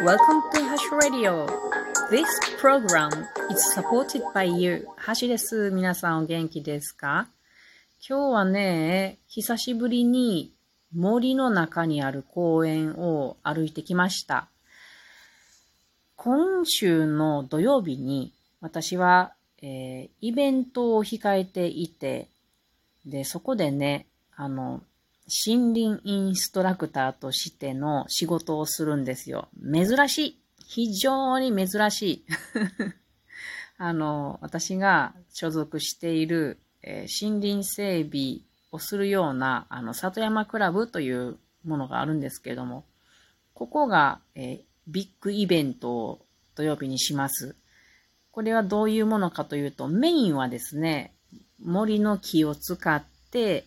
Welcome to Hash Radio. This program is supported by you. ハシです。皆さんお元気ですか？今日はね、久しぶりに森の中にある公園を歩いてきました。今週の土曜日に私は、えー、イベントを控えていて、で、そこでね、あの、森林インストラクターとしての仕事をするんですよ。珍しい。非常に珍しい。あの、私が所属している、えー、森林整備をするような、あの、里山クラブというものがあるんですけれども、ここが、えー、ビッグイベントを土曜日にします。これはどういうものかというと、メインはですね、森の木を使って、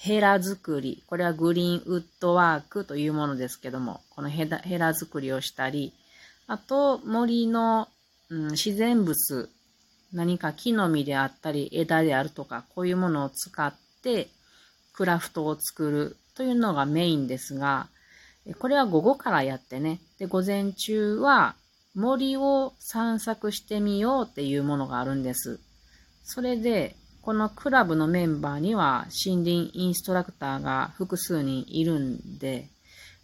ヘラ作り。これはグリーンウッドワークというものですけども、このヘラ作りをしたり、あと森の、うん、自然物、何か木の実であったり枝であるとか、こういうものを使ってクラフトを作るというのがメインですが、これは午後からやってね、で、午前中は森を散策してみようっていうものがあるんです。それで、このクラブのメンバーには森林インストラクターが複数人いるんで、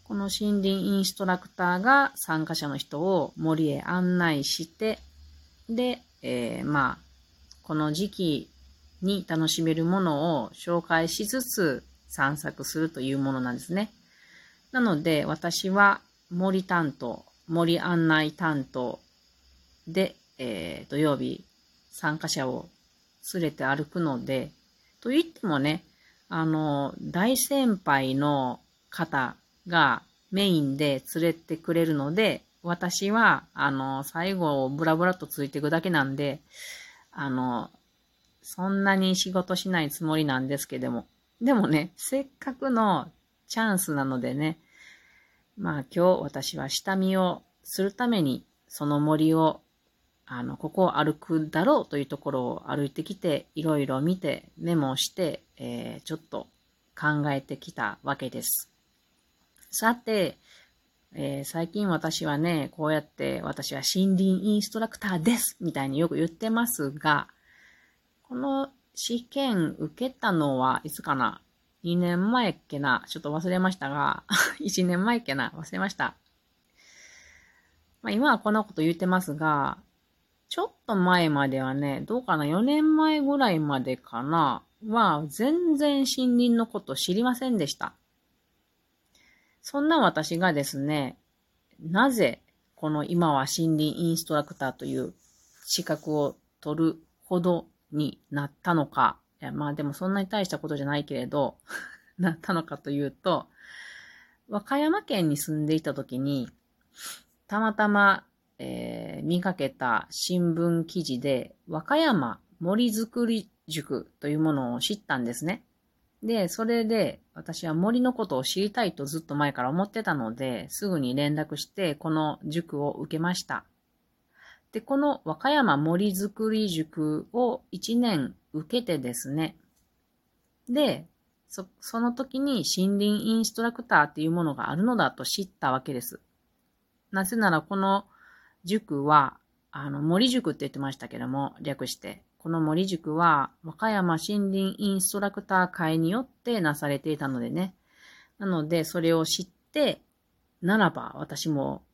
この森林インストラクターが参加者の人を森へ案内して、で、えー、まあ、この時期に楽しめるものを紹介しつつ散策するというものなんですね。なので、私は森担当、森案内担当で、えー、土曜日参加者を連れて歩くので、と言ってもね、あの、大先輩の方がメインで連れてくれるので、私は、あの、最後を、ブラブラとついていくだけなんで、あの、そんなに仕事しないつもりなんですけども。でもね、せっかくのチャンスなのでね、まあ今日私は下見をするためにその森をあの、ここを歩くだろうというところを歩いてきて、いろいろ見て、メモして、えー、ちょっと考えてきたわけです。さて、えー、最近私はね、こうやって私は森林インストラクターですみたいによく言ってますが、この試験受けたのはいつかな ?2 年前っけな？ちょっと忘れましたが、1年前っけな？忘れました。まあ、今はこんなこと言ってますが、ちょっと前まではね、どうかな、4年前ぐらいまでかな、は全然森林のこと知りませんでした。そんな私がですね、なぜこの今は森林インストラクターという資格を取るほどになったのか。まあでもそんなに大したことじゃないけれど、なったのかというと、和歌山県に住んでいた時に、たまたまえー、見かけた新聞記事で、和歌山森づくり塾というものを知ったんですね。で、それで私は森のことを知りたいとずっと前から思ってたので、すぐに連絡してこの塾を受けました。で、この和歌山森づくり塾を1年受けてですね。で、そ、その時に森林インストラクターっていうものがあるのだと知ったわけです。なぜならこの塾は、あの、森塾って言ってましたけども、略して。この森塾は、和歌山森林インストラクター会によってなされていたのでね。なので、それを知って、ならば私も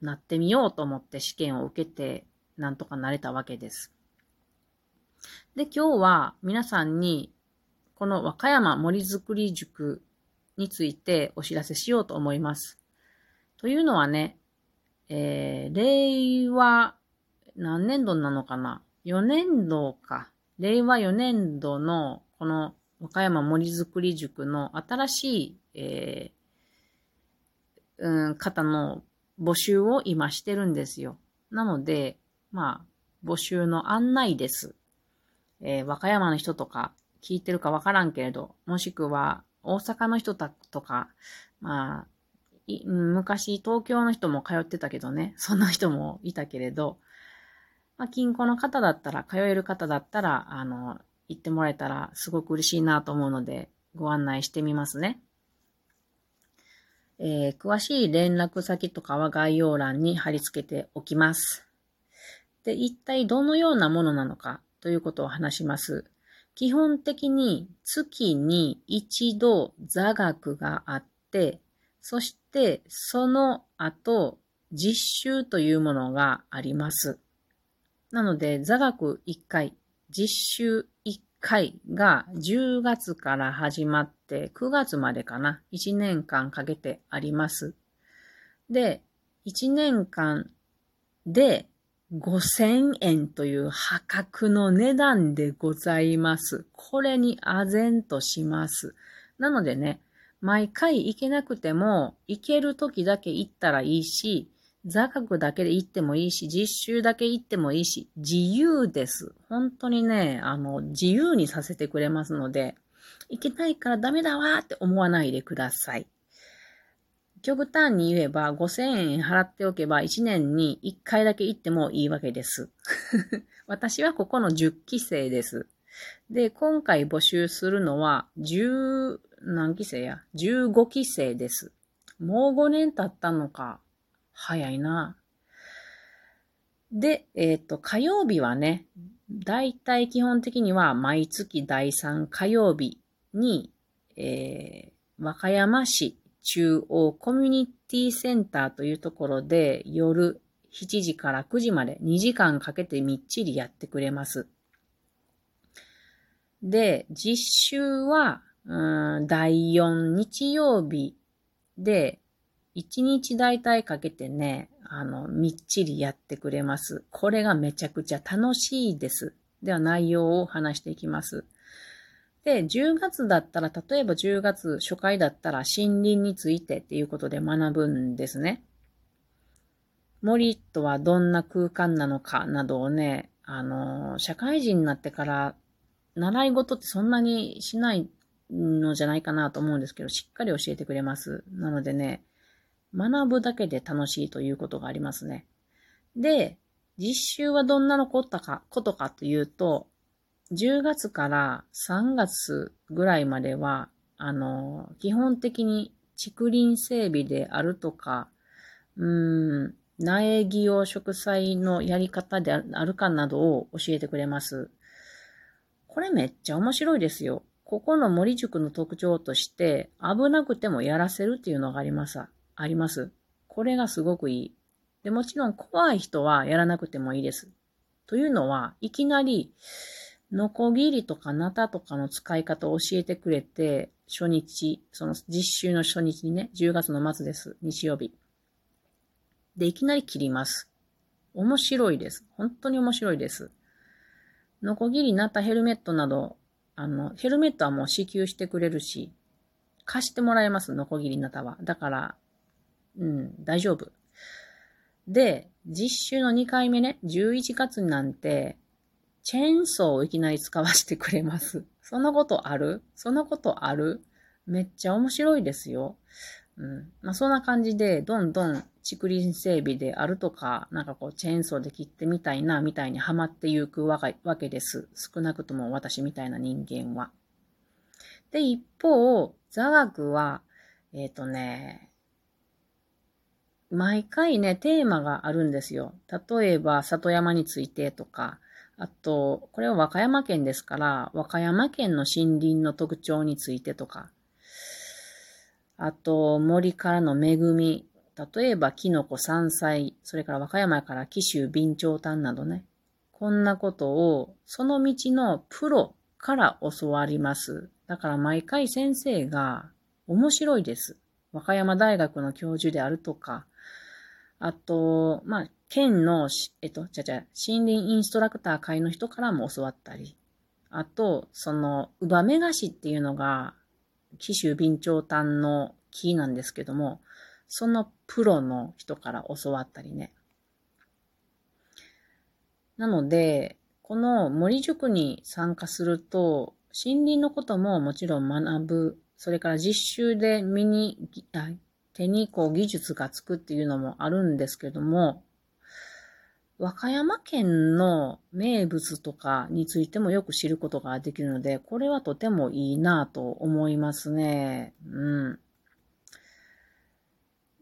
なってみようと思って試験を受けて、なんとかなれたわけです。で、今日は皆さんに、この和歌山森づくり塾についてお知らせしようと思います。というのはね、えー、令和、何年度なのかな ?4 年度か。令和4年度の、この、和歌山森づくり塾の新しい、えー、うん、方の募集を今してるんですよ。なので、まあ、募集の案内です。えー、和歌山の人とか聞いてるかわからんけれど、もしくは大阪の人とか、まあ、昔東京の人も通ってたけどね、そんな人もいたけれど、まあ、近郊の方だったら、通える方だったら、あの、行ってもらえたらすごく嬉しいなと思うので、ご案内してみますね。えー、詳しい連絡先とかは概要欄に貼り付けておきます。で、一体どのようなものなのかということを話します。基本的に月に一度座学があって、そしてその後実習というものがあります。なので座学1回、実習1回が10月から始まって9月までかな。1年間かけてあります。で、1年間で5000円という破格の値段でございます。これに唖然とします。なのでね、毎回行けなくても、行ける時だけ行ったらいいし、座学だけで行ってもいいし、実習だけ行ってもいいし、自由です。本当にね、あの、自由にさせてくれますので、行けないからダメだわーって思わないでください。極端に言えば5000円払っておけば1年に1回だけ行ってもいいわけです。私はここの10期生です。で、今回募集するのは10、何期生や ?15 期生です。もう5年経ったのか。早いな。で、えっ、ー、と、火曜日はね、だいたい基本的には毎月第3火曜日に、えー、和歌山市中央コミュニティセンターというところで夜7時から9時まで2時間かけてみっちりやってくれます。で、実習は、第4日曜日で1日大体かけてね、あの、みっちりやってくれます。これがめちゃくちゃ楽しいです。では内容を話していきます。で、10月だったら、例えば10月初回だったら森林についてっていうことで学ぶんですね。森とはどんな空間なのかなどをね、あの、社会人になってから習い事ってそんなにしないのじゃないかなと思うんですけど、しっかり教えてくれます。なのでね、学ぶだけで楽しいということがありますね。で、実習はどんなのことか、ことかというと、10月から3月ぐらいまでは、あの、基本的に竹林整備であるとか、うん、苗木用植栽のやり方であるかなどを教えてくれます。これめっちゃ面白いですよ。ここの森塾の特徴として、危なくてもやらせるっていうのがあります。あります。これがすごくいい。で、もちろん怖い人はやらなくてもいいです。というのは、いきなり、ノコギリとかナタとかの使い方を教えてくれて、初日、その実習の初日にね、10月の末です。日曜日。で、いきなり切ります。面白いです。本当に面白いです。ノコギリ、ナタ、ヘルメットなど、あの、ヘルメットはもう支給してくれるし、貸してもらえます、ノコギリ、なたは。だから、うん、大丈夫。で、実習の2回目ね、11月なんて、チェーンソーをいきなり使わせてくれます。そんなことある？そんなことある？めっちゃ面白いですよ。うん。まあ、そんな感じで、どんどん竹林整備であるとか、なんかこう、チェーンソーで切ってみたいな、みたいにハマっていくわけです。少なくとも私みたいな人間は。で、一方、座学は、えっ、ー、とね、毎回ね、テーマがあるんですよ。例えば、里山についてとか、あと、これは和歌山県ですから、和歌山県の森林の特徴についてとか、あと、森からの恵み、例えば、キノコ、山菜、それから和歌山から紀州、備長炭などね。こんなことを、その道のプロから教わります。だから毎回先生が面白いです。和歌山大学の教授であるとか、あと、まあ、県の、えっと、じゃじゃ、森林インストラクター会の人からも教わったり、あと、その、ウバメガシっていうのが、紀州備長炭の木なんですけども、そのプロの人から教わったりね。なので、この森塾に参加すると、森林のことももちろん学ぶ、それから実習で身に、手にこう技術がつくっていうのもあるんですけども、和歌山県の名物とかについてもよく知ることができるので、これはとてもいいなと思いますね。うん。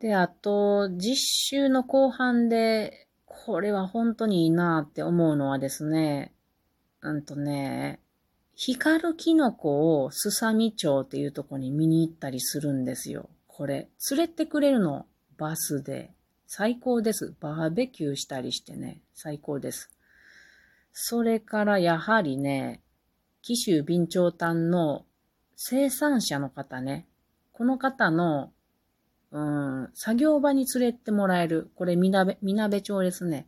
で、あと、実習の後半で、これは本当にいいなって思うのはですね、うんとね、光るキノコをスサミ町っていうとこに見に行ったりするんですよ。これ、連れてくれるの、バスで。最高です。バーベキューしたりしてね、最高です。それからやはりね、紀州備長炭の生産者の方ね、この方のうん、作業場に連れてもらえる。これ、みなべ、みなべ町ですね。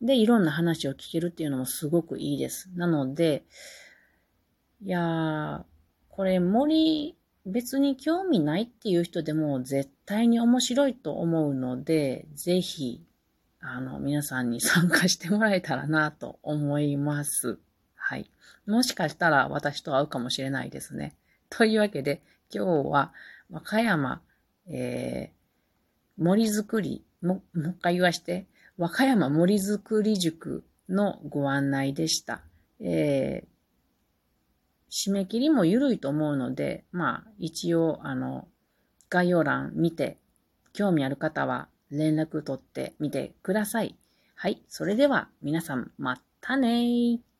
で、いろんな話を聞けるっていうのもすごくいいです。なので、いやー、これ森、別に興味ないっていう人でも絶対に面白いと思うので、ぜひ、あの、皆さんに参加してもらえたらなと思います。はい。もしかしたら私と会うかもしれないですね。というわけで、今日は和歌山えー、森づくり、も、もう一回言わして、和歌山森づくり塾のご案内でした。えー、締め切りも緩いと思うので、まあ、一応、あの、概要欄見て、興味ある方は連絡取ってみてください。はい。それでは、皆さん、またねー。